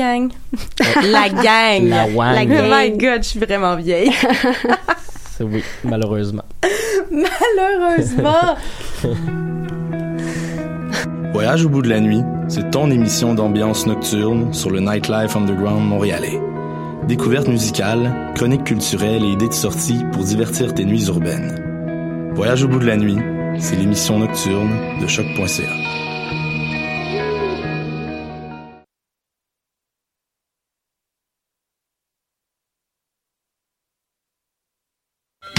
gang. la gang. La wang. Oh my god, je suis vraiment vieille. oui, malheureusement. malheureusement. Voyage au bout de la nuit, c'est ton émission d'ambiance nocturne sur le Nightlife Underground montréalais. Découvertes musicales, chroniques culturelles et idées de sortie pour divertir tes nuits urbaines. Voyage au bout de la nuit, c'est l'émission nocturne de choc.ca.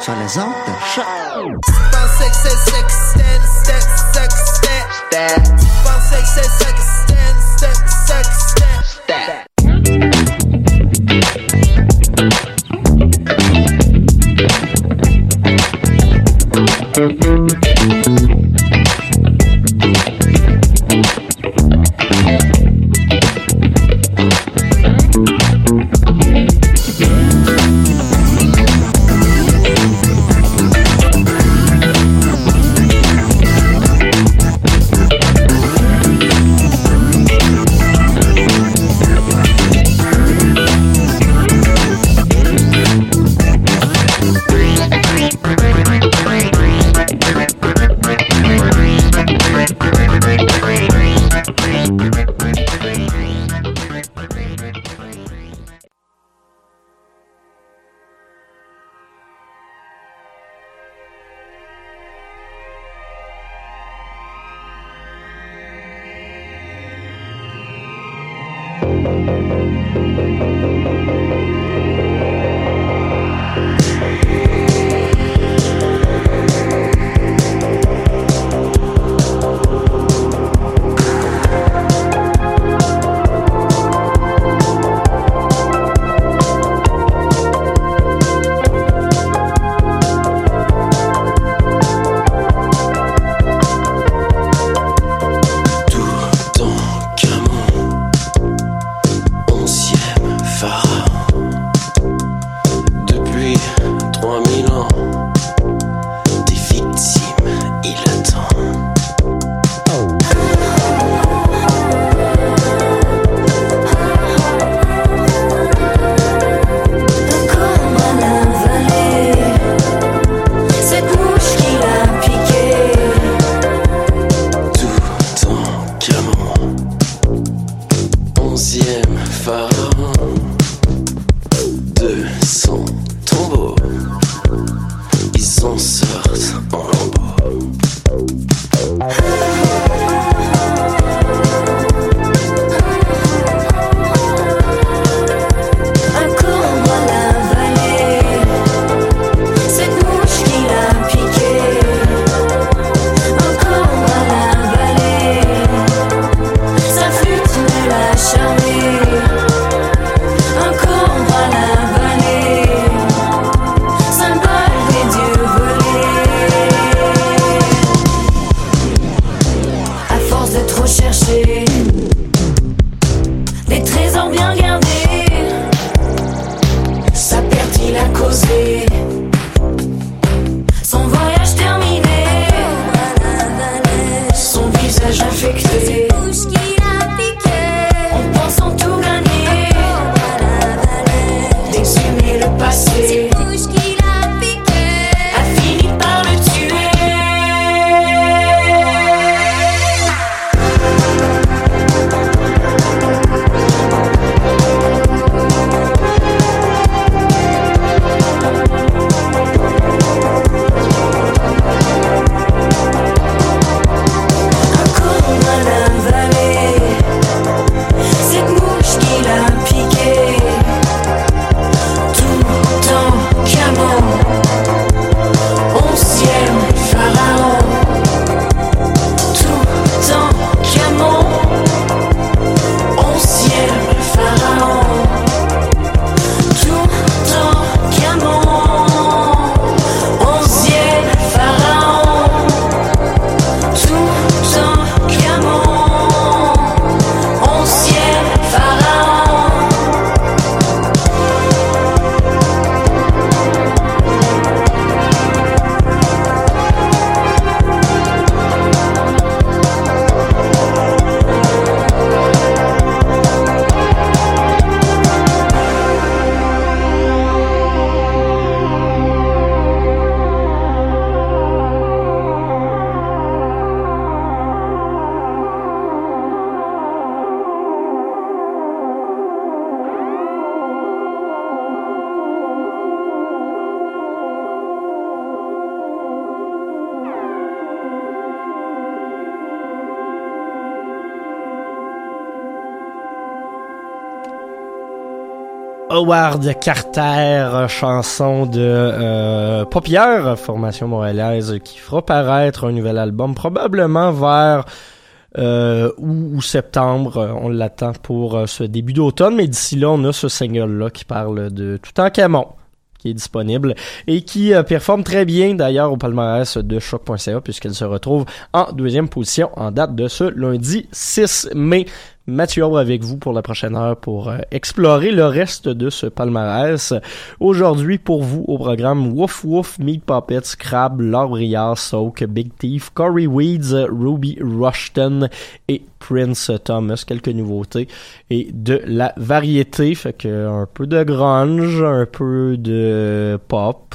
sur les ondes de choc. Howard Carter, chanson de euh, Paupière, formation montréalaise qui fera paraître un nouvel album probablement vers euh, ou septembre. On l'attend pour euh, ce début d'automne, mais d'ici là, on a ce single-là qui parle de tout en Camon qui est disponible et qui euh, performe très bien d'ailleurs au palmarès de choc.ca puisqu'elle se retrouve en deuxième position en date de ce lundi 6 mai. Mathieu Aubre avec vous pour la prochaine heure pour euh, explorer le reste de ce palmarès. Aujourd'hui, pour vous, au programme Woof Woof, Meat Puppets, Crab, Laure Soak, Big Thief, Corey Weeds, Ruby Rushton et Prince Thomas. Quelques nouveautés et de la variété. Fait que un peu de grunge, un peu de pop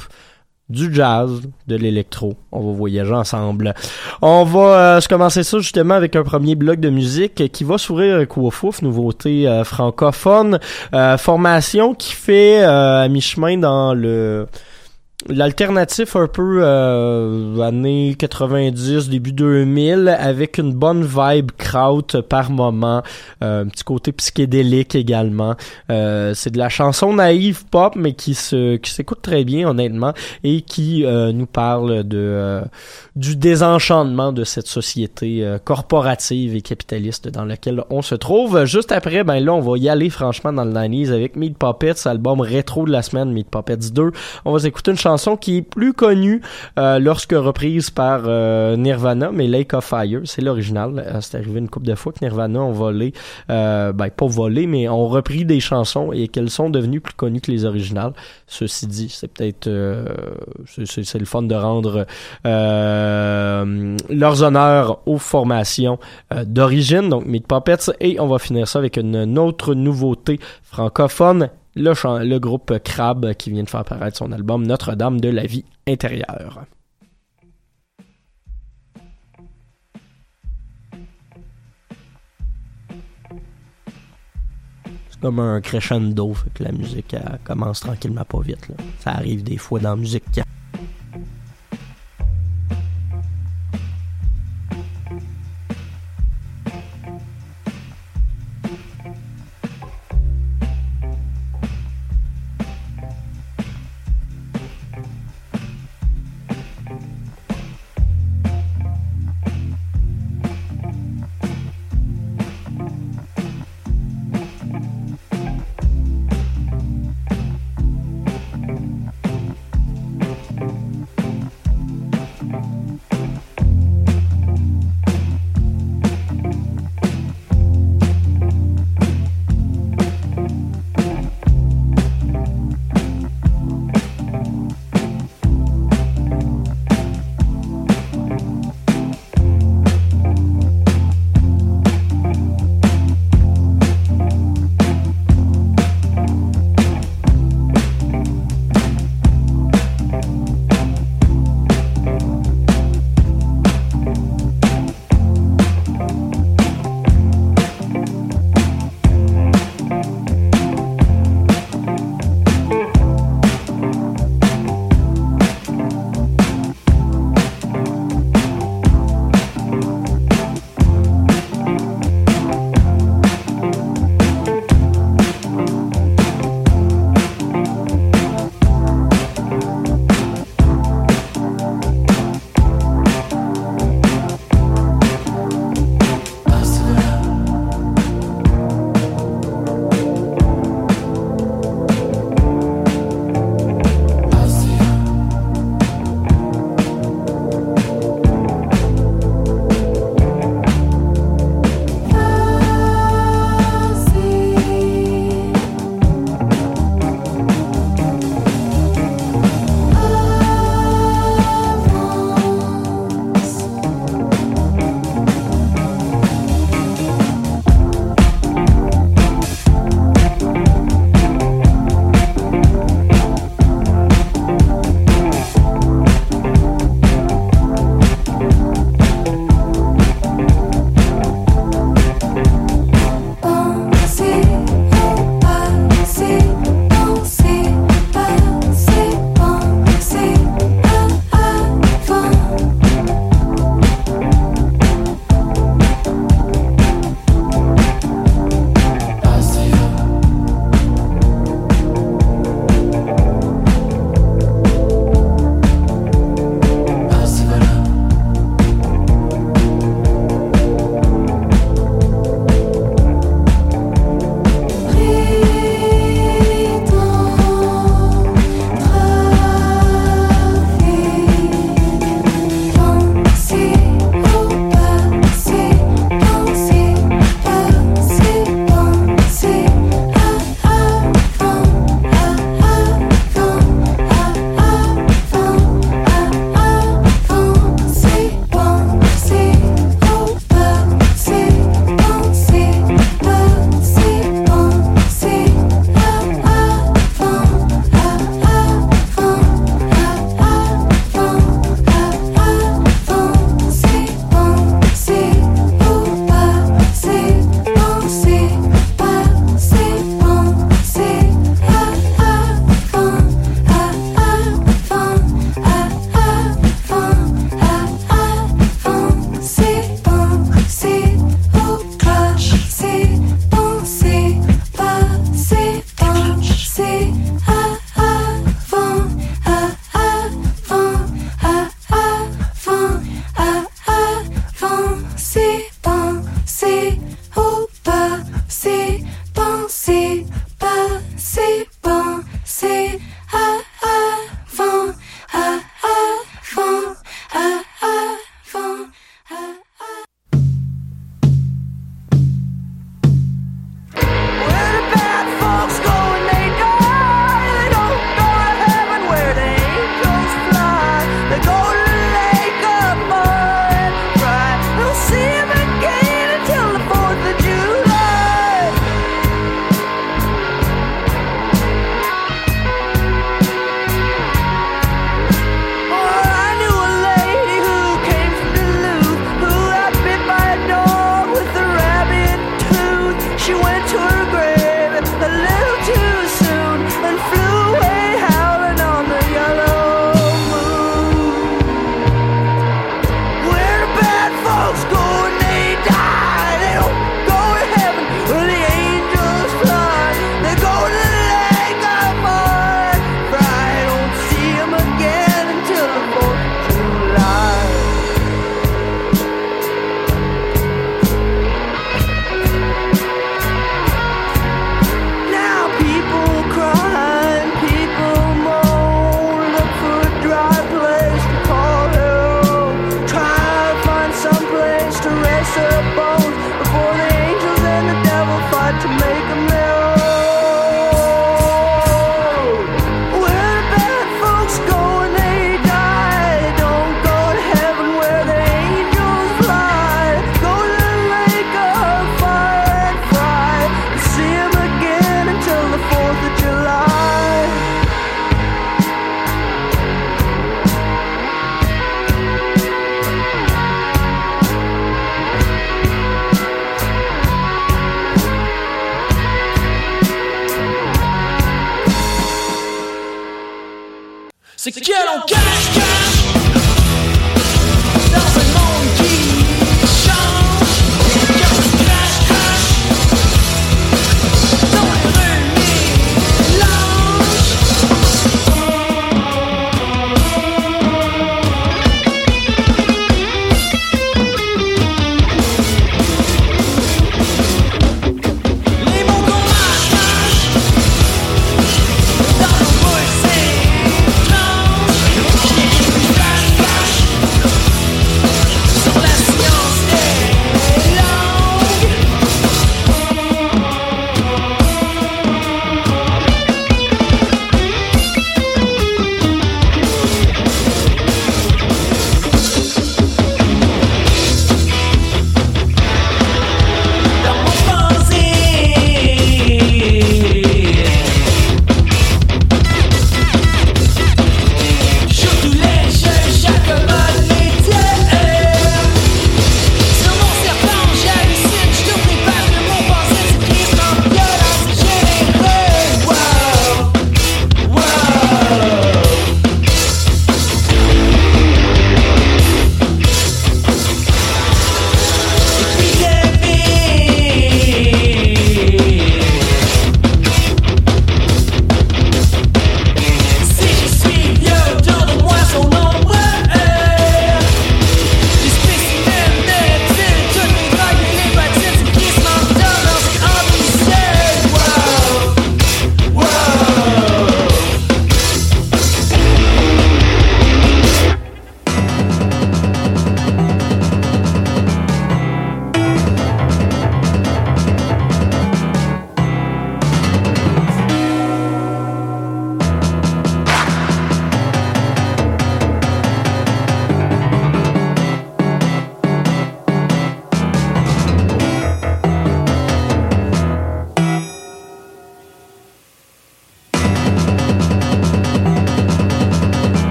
du jazz, de l'électro. On va voyager ensemble. On va euh, se commencer ça justement avec un premier bloc de musique qui va s'ouvrir avec Wofouf, nouveauté euh, francophone, euh, formation qui fait à mi-chemin dans le l'alternatif un peu euh, années 90 début 2000 avec une bonne vibe kraut par moment euh, un petit côté psychédélique également. Euh, c'est de la chanson naïve pop mais qui se qui s'écoute très bien honnêtement et qui euh, nous parle de euh, du désenchantement de cette société euh, corporative et capitaliste dans laquelle on se trouve juste après ben là on va y aller franchement dans le 90 avec Meat Puppets album rétro de la semaine Meat Puppets 2 on va écouter une chanson qui est plus connue euh, lorsque reprise par euh, Nirvana, mais Lake of Fire, c'est l'original. Euh, c'est arrivé une couple de fois que Nirvana ont volé, ben pas volé, mais ont repris des chansons et qu'elles sont devenues plus connues que les originales. Ceci dit, c'est peut-être c'est le fun de rendre leurs honneurs aux formations d'origine, donc Meat Puppets, et on va finir ça avec une autre nouveauté francophone le, groupe Crab qui vient de faire apparaître son album Notre-Dame de la vie intérieure. C'est comme un crescendo, fait que la musique commence tranquillement pas vite. Ça arrive des fois dans la musique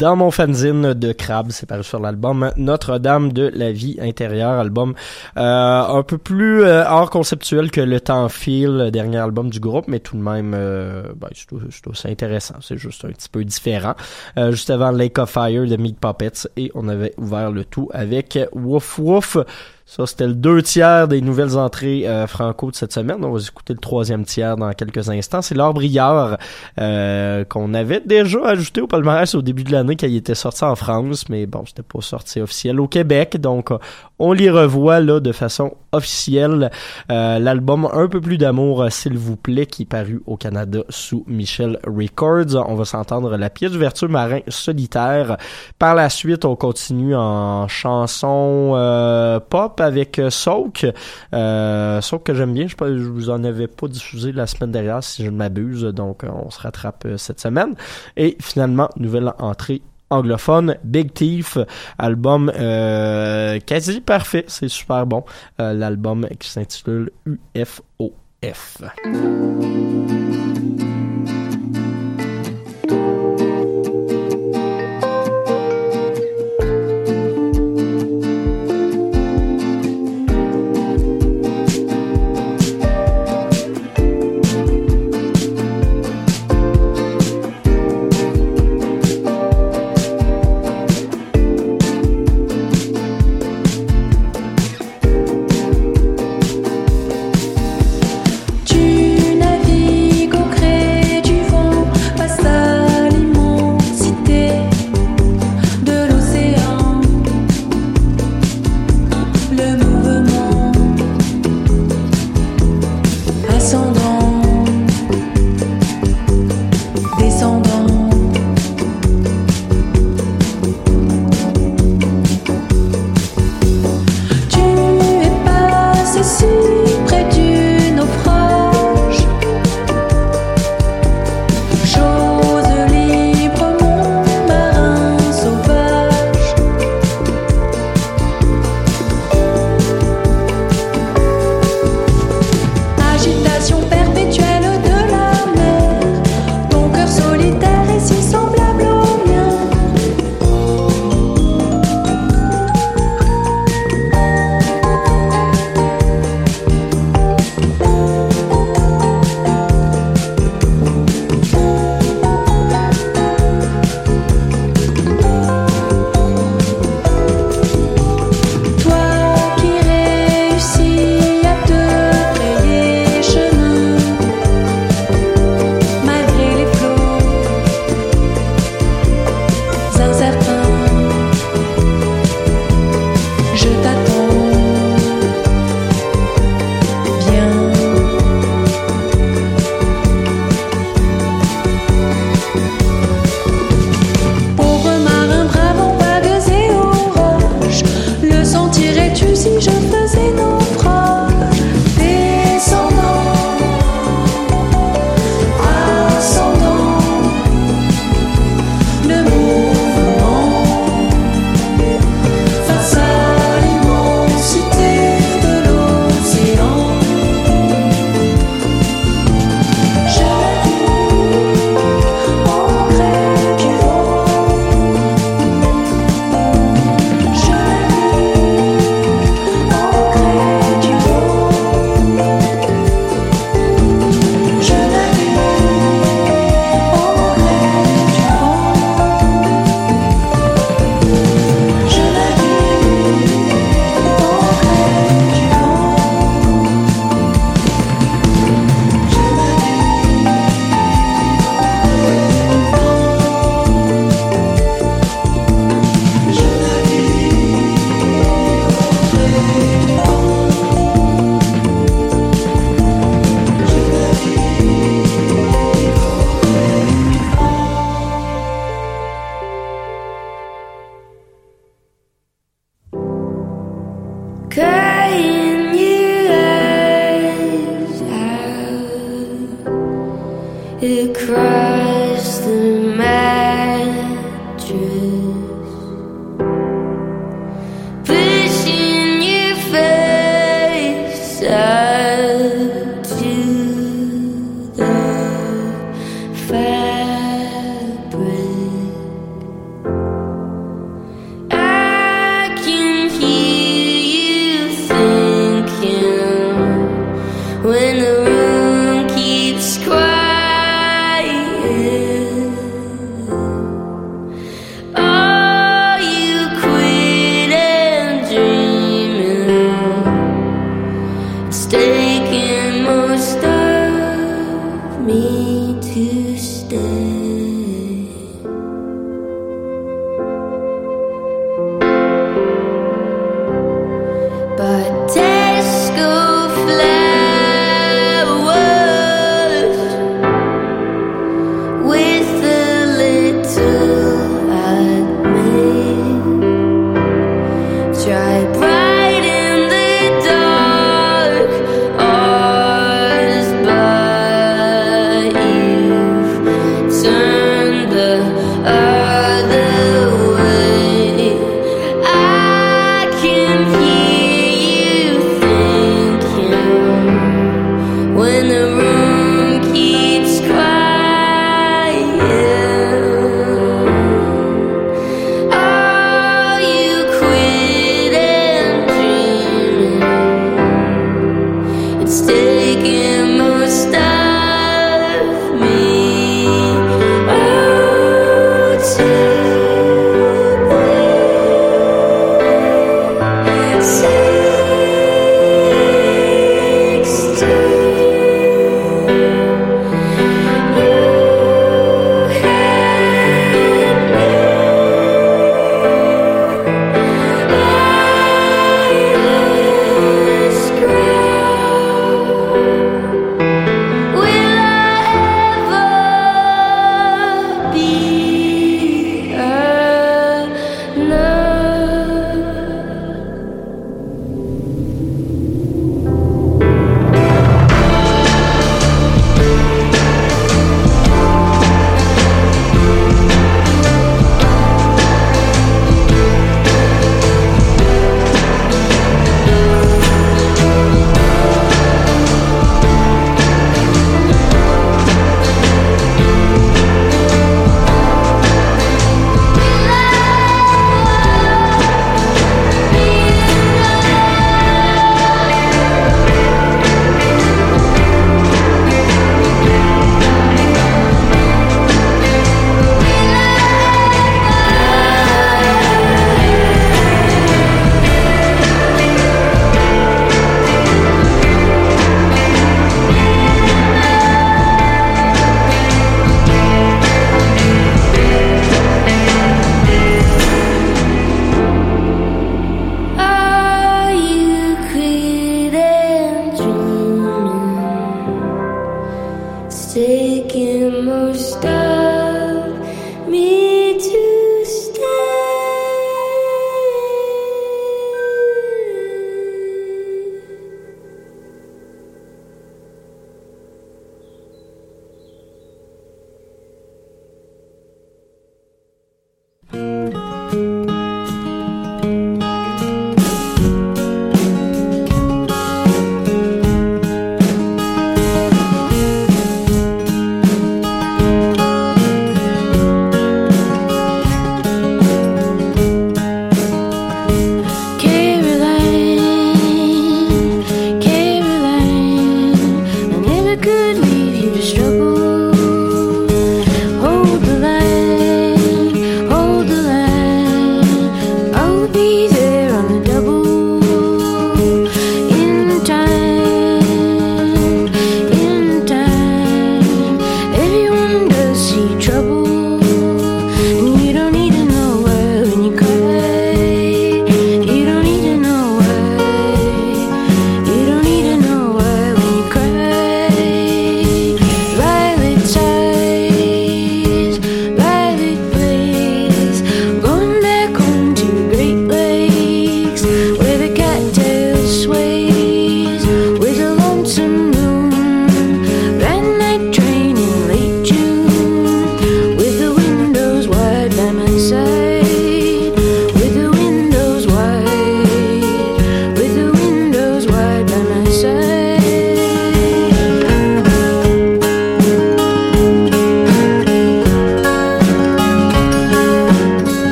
dans mon fanzine de Crabbe, c'est paru sur l'album Notre-Dame de la vie intérieure, album euh, un peu plus euh, hors conceptuel que Le Temps file, le dernier album du groupe, mais tout de même, euh, ben, je, intéressant, c'est juste un petit peu différent. Euh, juste avant Lake of Fire de Meat Puppets, et on avait ouvert le tout avec Woof Woof. Ça, c'était le deux tiers des nouvelles entrées euh, franco de cette semaine. On va écouter le troisième tiers dans quelques instants. C'est Laure Briard euh, qu'on avait déjà ajouté au palmarès au début de l'année quand il était sorti en France, mais bon, c'était pas sorti officiel au Québec. Donc, euh, on les revoit là de façon officielle. Euh, L'album Un peu plus d'amour, euh, s'il vous plaît, qui est paru au Canada sous Michel Records. On va s'entendre la pièce d'ouverture Marin solitaire. Par la suite, on continue en chanson euh, avec euh, Soak. Euh, Soak que j'aime bien. Je, je vous en avais pas diffusé la semaine dernière si je ne m'abuse. Donc, euh, on se rattrape cette semaine. Et finalement, nouvelle entrée anglophone, Big Thief, album quasi parfait, c'est super bon. L'album qui s'intitule UFOF.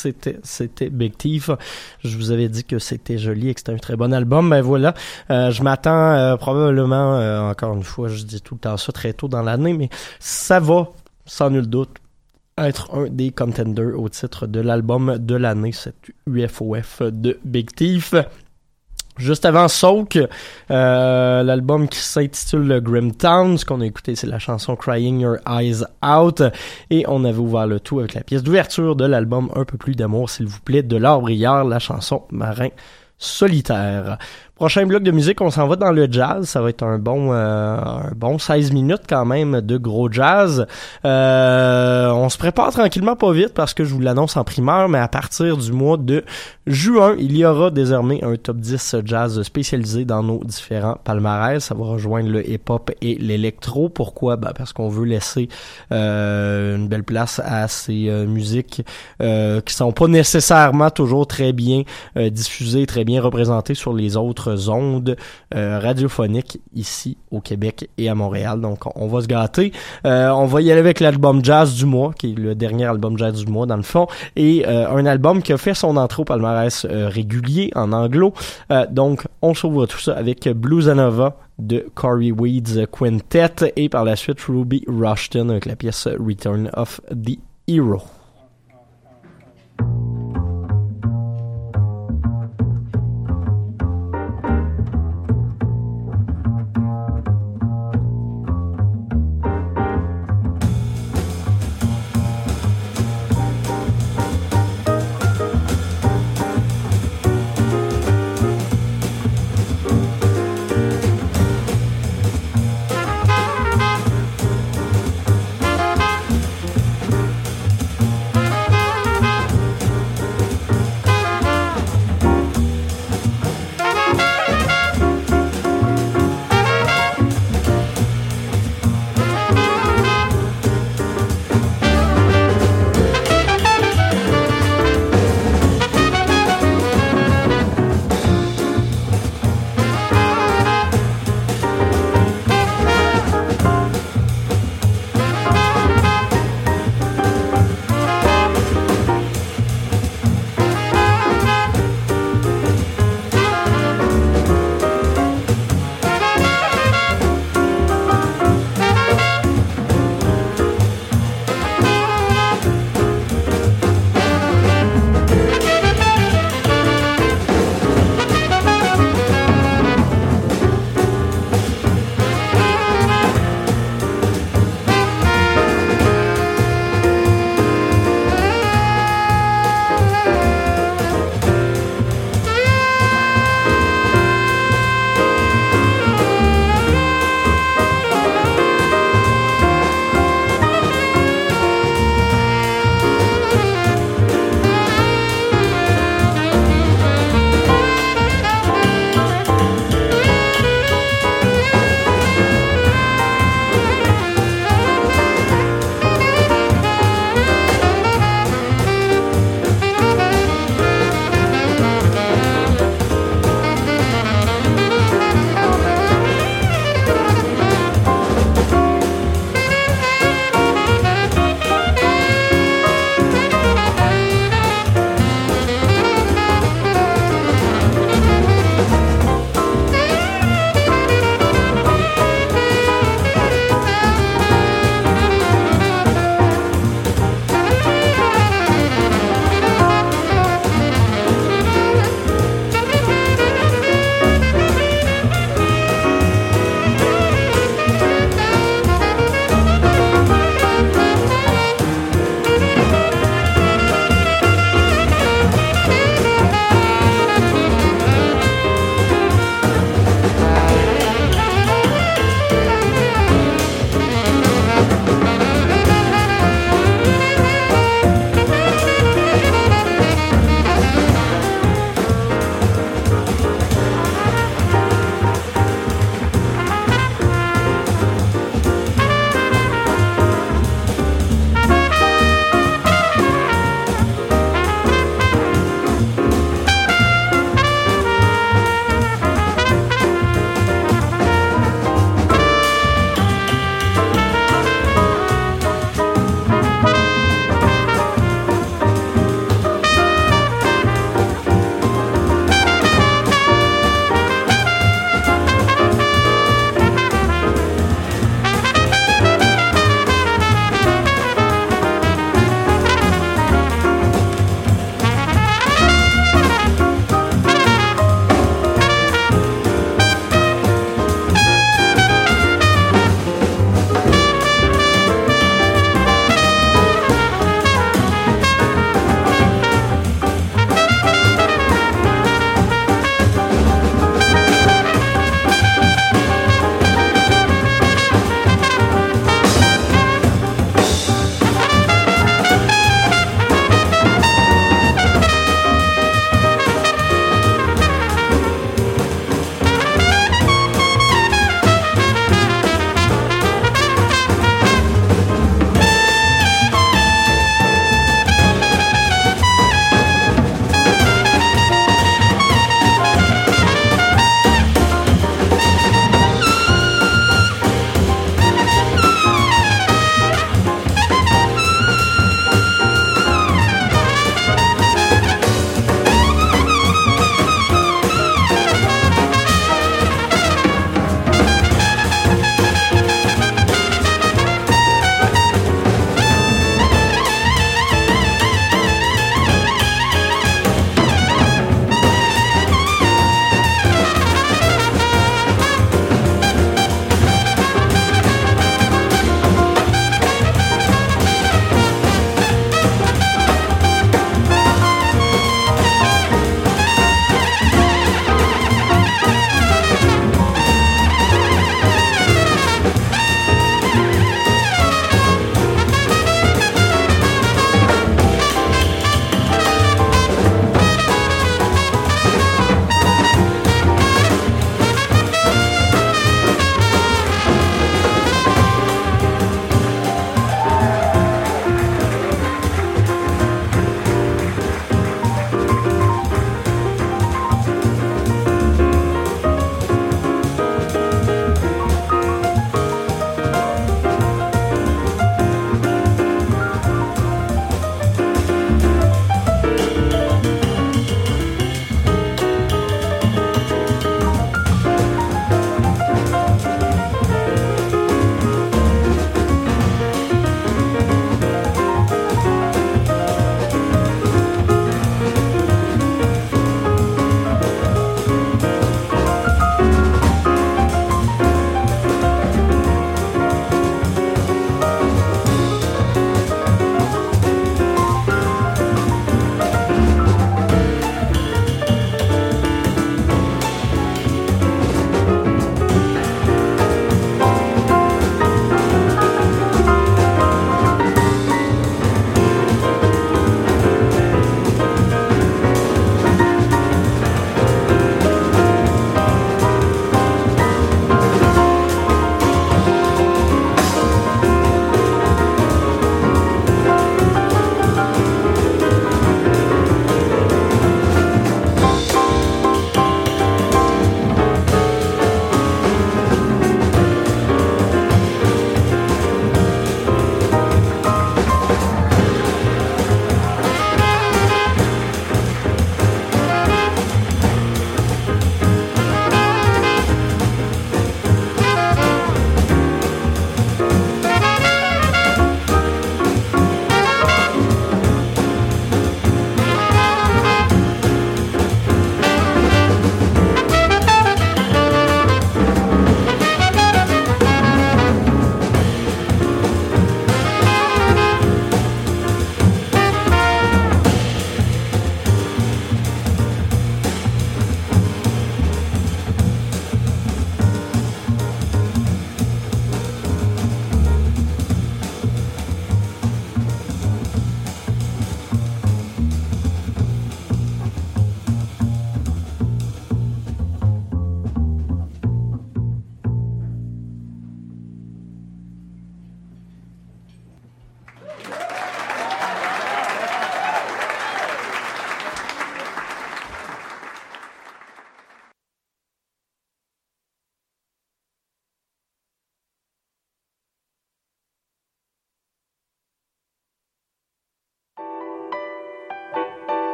C'était, c'était, Big Thief. Je vous avais dit que c'était joli et que c'était un très bon album. Ben voilà, euh, je m'attends euh, probablement, euh, encore une fois, je dis tout le temps ça très tôt dans l'année, mais ça va, sans nul doute, être un des contenders au titre de l'album de l'année, cette UFOF de Big Thief. Juste avant Soak, euh, l'album qui s'intitule Grim Town, ce qu'on a écouté c'est la chanson Crying Your Eyes Out et on avait ouvert le tout avec la pièce d'ouverture de l'album Un peu plus d'amour s'il vous plaît de Laure Brière, la chanson Marin solitaire. Prochain bloc de musique, on s'en va dans le jazz. Ça va être un bon, euh, un bon 16 minutes quand même de gros jazz. Euh, on se prépare tranquillement pas vite parce que je vous l'annonce en primeur, mais à partir du mois de juin, il y aura désormais un top 10 jazz spécialisé dans nos différents palmarès. Ça va rejoindre le hip-hop et l'électro. Pourquoi? Ben parce qu'on veut laisser euh, une belle place à ces euh, musiques euh, qui sont pas nécessairement toujours très bien euh, diffusées, très bien représentées sur les autres ondes euh, radiophoniques ici au Québec et à Montréal. Donc on va se gâter. Euh, on va y aller avec l'album Jazz du mois, qui est le dernier album Jazz du mois dans le fond, et euh, un album qui a fait son entrée au palmarès régulier en anglo. Donc on s'ouvre tout ça avec Blues Nova de Corey Weeds Quintet et par la suite Ruby Rushton avec la pièce Return of the Hero.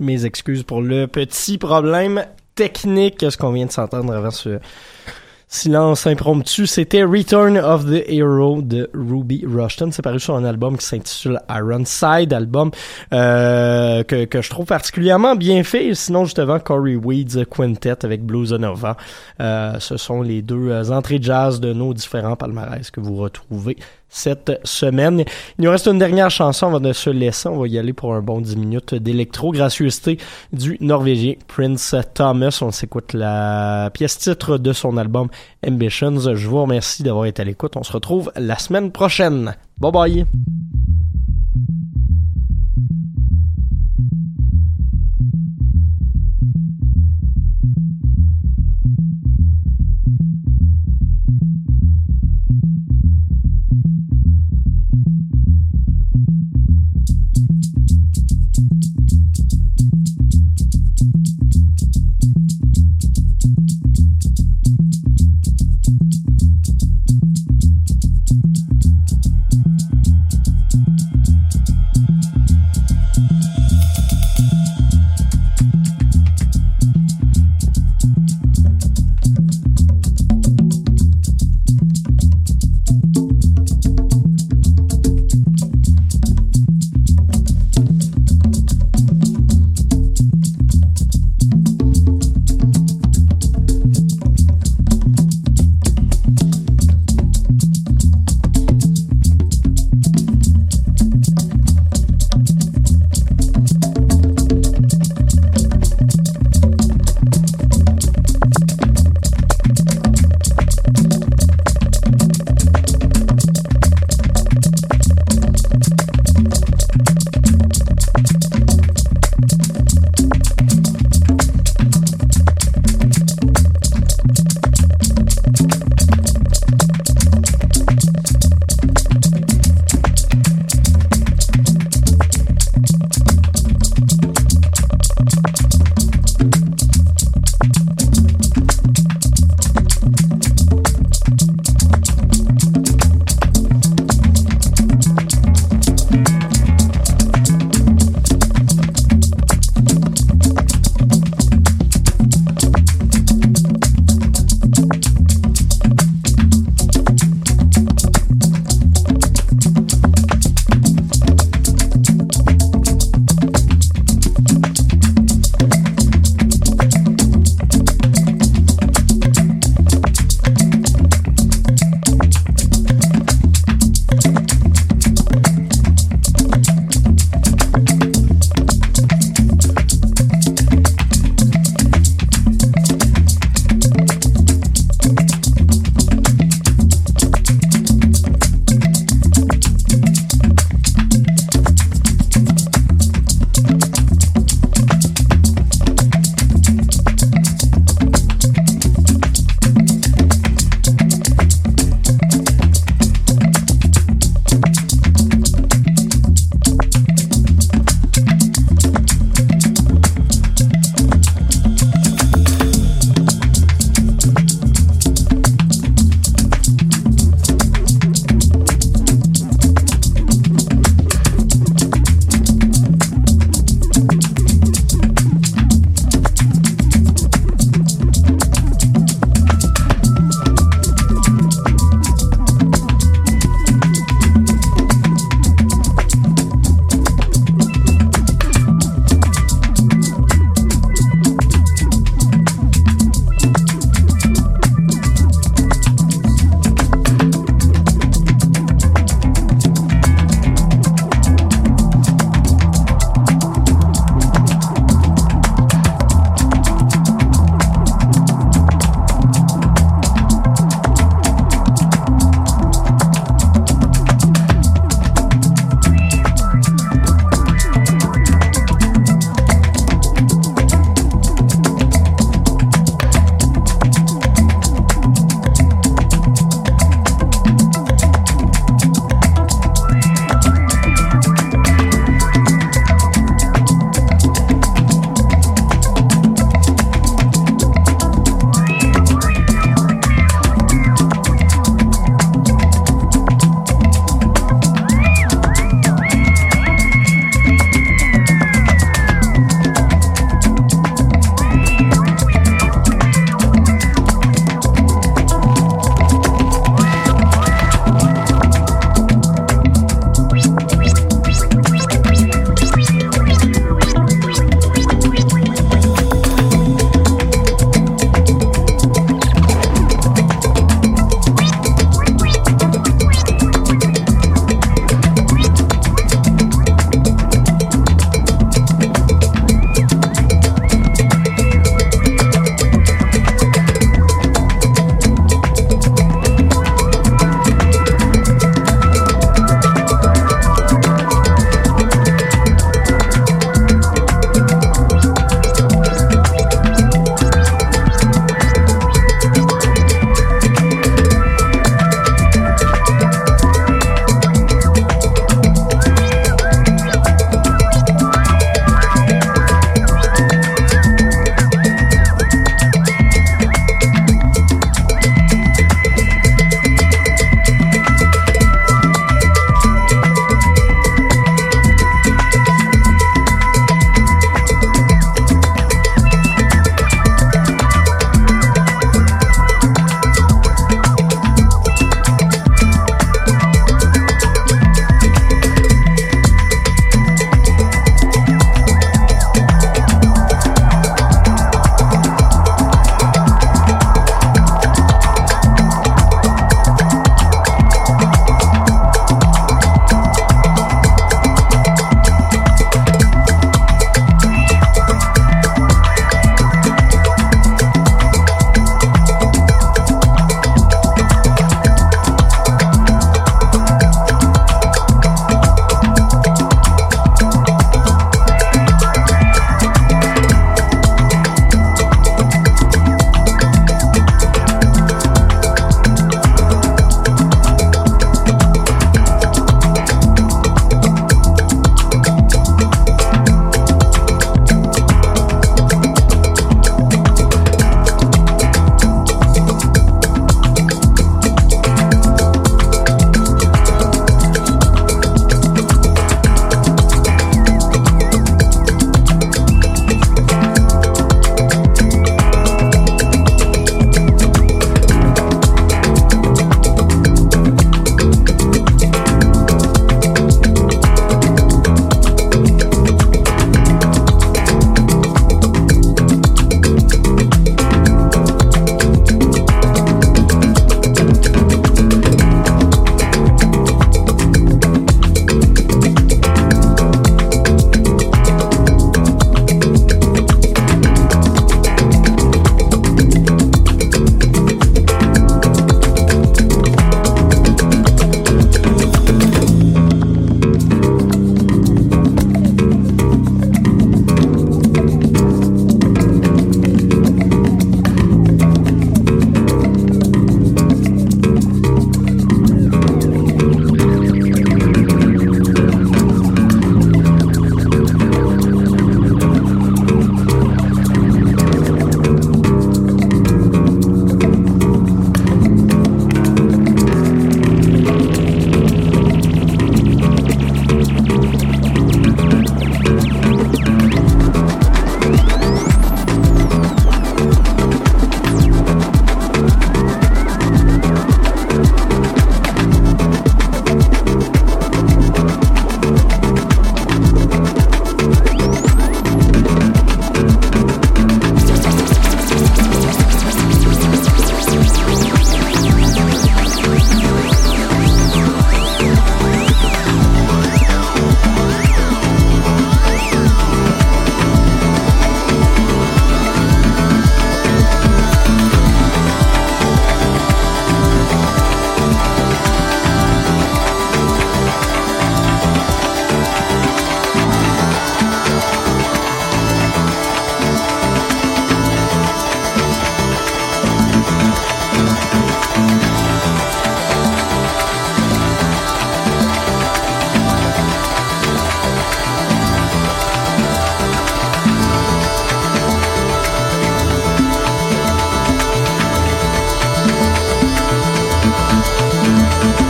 Mes excuses pour le petit problème technique, ce qu'on vient de s'entendre avant ce silence impromptu. C'était Return of the Hero de Ruby Rushton. C'est paru sur un album qui s'intitule Ironside, album euh, que, que je trouve particulièrement bien fait. Sinon, justement, Corey Weeds Quintet avec Blues Nova. Euh, ce sont les deux euh, entrées jazz de nos différents palmarès que vous retrouvez cette semaine. Il nous reste une dernière chanson avant de se laisser. On va y aller pour un bon 10 minutes d'électro-gracieuseté du Norvégien Prince Thomas. On s'écoute la pièce titre de son album Ambitions. Je vous remercie d'avoir été à l'écoute. On se retrouve la semaine prochaine. Bye bye!